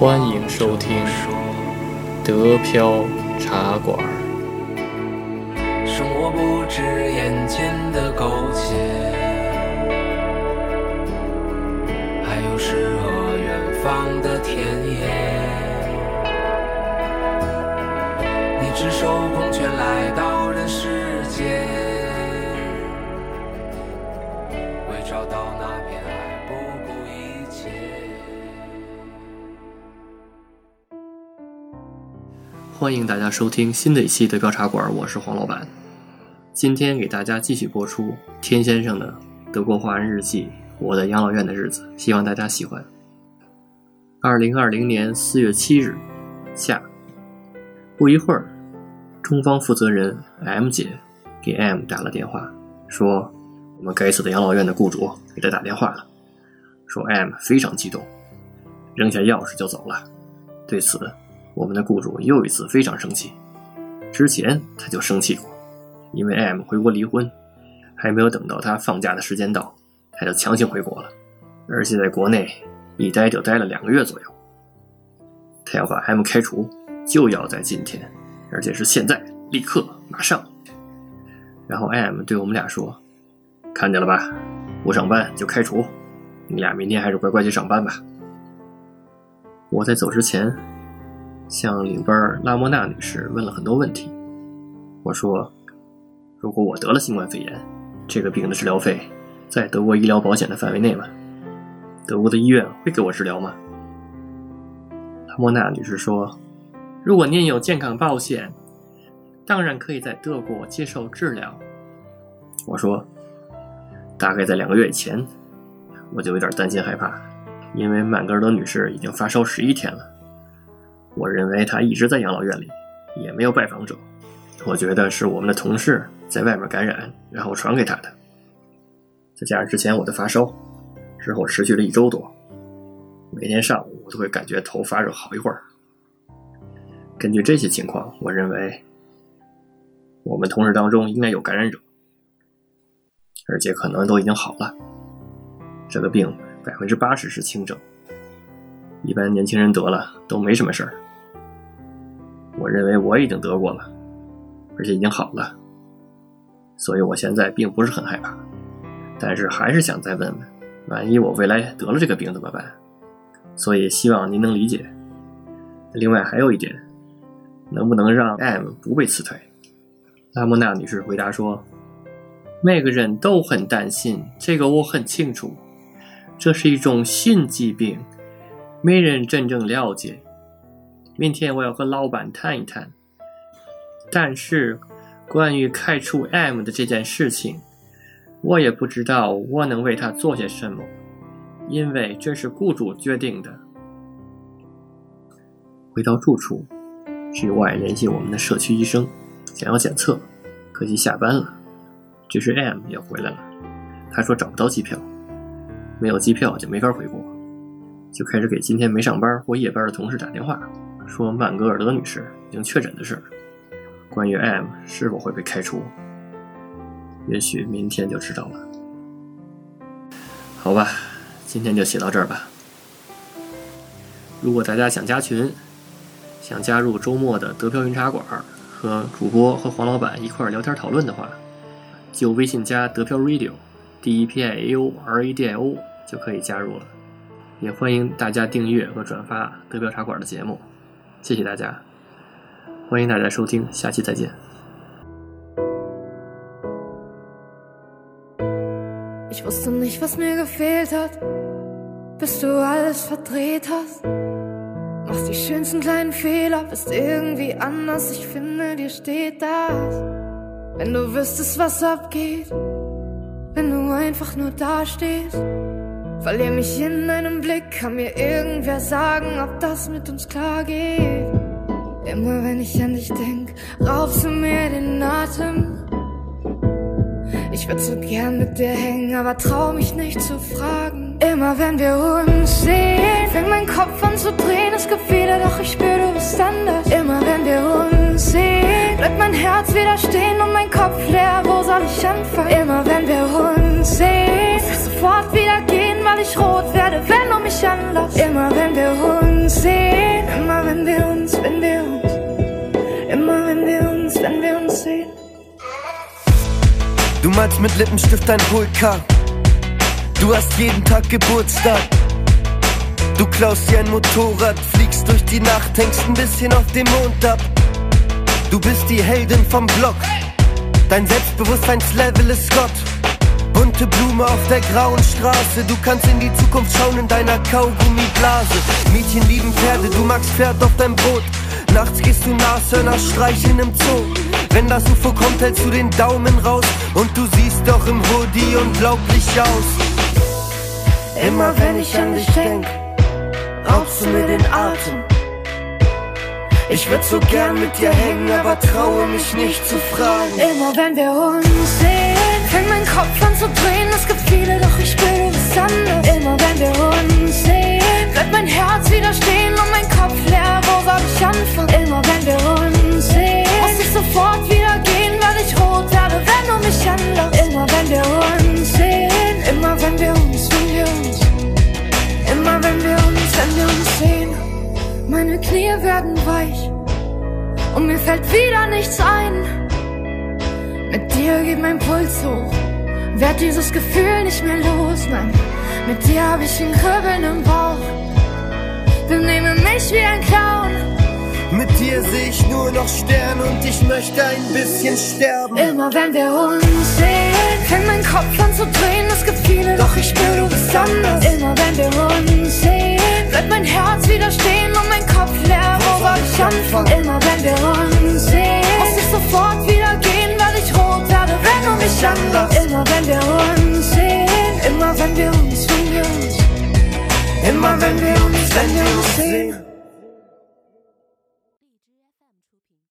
欢迎收听德飘茶馆。生活不止眼前的苟且，还有诗和远方的田野。你赤手空拳来到人世间，为找到那片海不顾一切。欢迎大家收听新的一期德飘茶馆，我是黄老板。今天给大家继续播出天先生的德国华人日记《我在养老院的日子》，希望大家喜欢。二零二零年四月七日下，不一会儿，中方负责人 M 姐给 M 打了电话，说我们该死的养老院的雇主给他打电话了，说 M 非常激动，扔下钥匙就走了。对此，我们的雇主又一次非常生气。之前他就生气过，因为 M 回国离婚，还没有等到他放假的时间到，他就强行回国了，而且在国内一待就待了两个月左右。他要把 M 开除，就要在今天，而且是现在，立刻，马上。然后 M 对我们俩说：“看见了吧，不上班就开除，你俩明天还是乖乖去上班吧。”我在走之前，向领班拉莫娜女士问了很多问题。我说：“如果我得了新冠肺炎，这个病的治疗费在德国医疗保险的范围内吗？德国的医院会给我治疗吗？”拉莫娜女士说：“如果您有健康保险，当然可以在德国接受治疗。”我说：“大概在两个月以前，我就有点担心害怕。”因为曼格尔德女士已经发烧十一天了，我认为他一直在养老院里，也没有拜访者。我觉得是我们的同事在外面感染，然后传给他的。再加上之前我的发烧，之后持续了一周多，每天上午我都会感觉头发热好一会儿。根据这些情况，我认为我们同事当中应该有感染者，而且可能都已经好了。这个病。百分之八十是轻症，一般年轻人得了都没什么事儿。我认为我已经得过了，而且已经好了，所以我现在并不是很害怕，但是还是想再问问，万一我未来得了这个病怎么办？所以希望您能理解。另外还有一点，能不能让 M 不被辞退？拉莫娜女士回答说：“每个人都很担心，这个我很清楚。”这是一种性疾病，没人真正了解。明天我要和老板谈一谈。但是，关于开除 M 的这件事情，我也不知道我能为他做些什么，因为这是雇主决定的。回到住处，G Y 联系我们的社区医生，想要检测，可惜下班了。这时 M 也回来了，他说找不到机票。没有机票就没法回国，就开始给今天没上班或夜班的同事打电话，说曼格尔德女士已经确诊的事。关于 M 是否会被开除，也许明天就知道了。好吧，今天就写到这儿吧。如果大家想加群，想加入周末的德飘云茶馆，和主播和黄老板一块聊天讨论的话，就微信加德飘 Radio，D E P I A O R A D I O。就可以加入了，也欢迎大家订阅和转发德标茶馆的节目，谢谢大家，欢迎大家收听，下期再见。Ich wusste nicht, was mir gefehlt hat, bis du alles verdreht hast. Machst die schönsten kleinen Fehler, bist irgendwie anders. Ich finde, dir steht das. Wenn du wüsstest, was abgeht, wenn du einfach nur dastehst. Verlier mich in einem Blick, kann mir irgendwer sagen, ob das mit uns klar geht. Immer wenn ich an dich denk, raubst du mir den Atem. Ich würd so gern mit dir hängen, aber trau mich nicht zu fragen. Immer wenn wir uns sehen, fängt mein Kopf an zu drehen. Es gibt viele, doch ich spür, du bist anders. Immer wenn wir uns sehen, bleibt mein Herz wieder stehen wenn wir uns sehen. Du malst mit Lippenstift ein Vulkan. Du hast jeden Tag Geburtstag. Du klaust dir ein Motorrad, fliegst durch die Nacht, hängst ein bisschen auf dem Mond ab. Du bist die Heldin vom Block. Dein Selbstbewusstseinslevel ist Gott. Bunte Blume auf der grauen Straße. Du kannst in die Zukunft schauen in deiner Kaugummiblase. Mädchen lieben Pferde, du magst Pferd auf dein Brot. Nachts gehst du Nashörner streicheln im Zoo. Wenn das UFO kommt, hältst du den Daumen raus. Und du siehst doch im Hoodie unglaublich aus. Immer wenn ich an dich denk, raubst du mir den Atem. Ich würd so gern mit dir hängen, aber traue mich nicht zu fragen. Immer wenn wir uns sehen, fängt mein Kopf an zu drehen. Es gibt viele, doch ich du bist anders. Immer wenn wieder nichts ein. Mit dir geht mein Puls hoch, werd dieses Gefühl nicht mehr los. Nein, mit dir hab ich ein Kribbeln im Bauch. Benehme mich wie ein Clown. Mit dir seh ich nur noch Sterne und ich möchte ein bisschen sterben. Immer wenn wir uns sehen, fängt mein Kopf an zu drehen. Es gibt viele, doch ich spür, du bist anders. Immer wenn wir uns sehen, bleibt mein Herz wieder stehen und mein Kopf leer. Wo soll ich anfangen? Immer wenn wir uns sehen, muss ich sofort wieder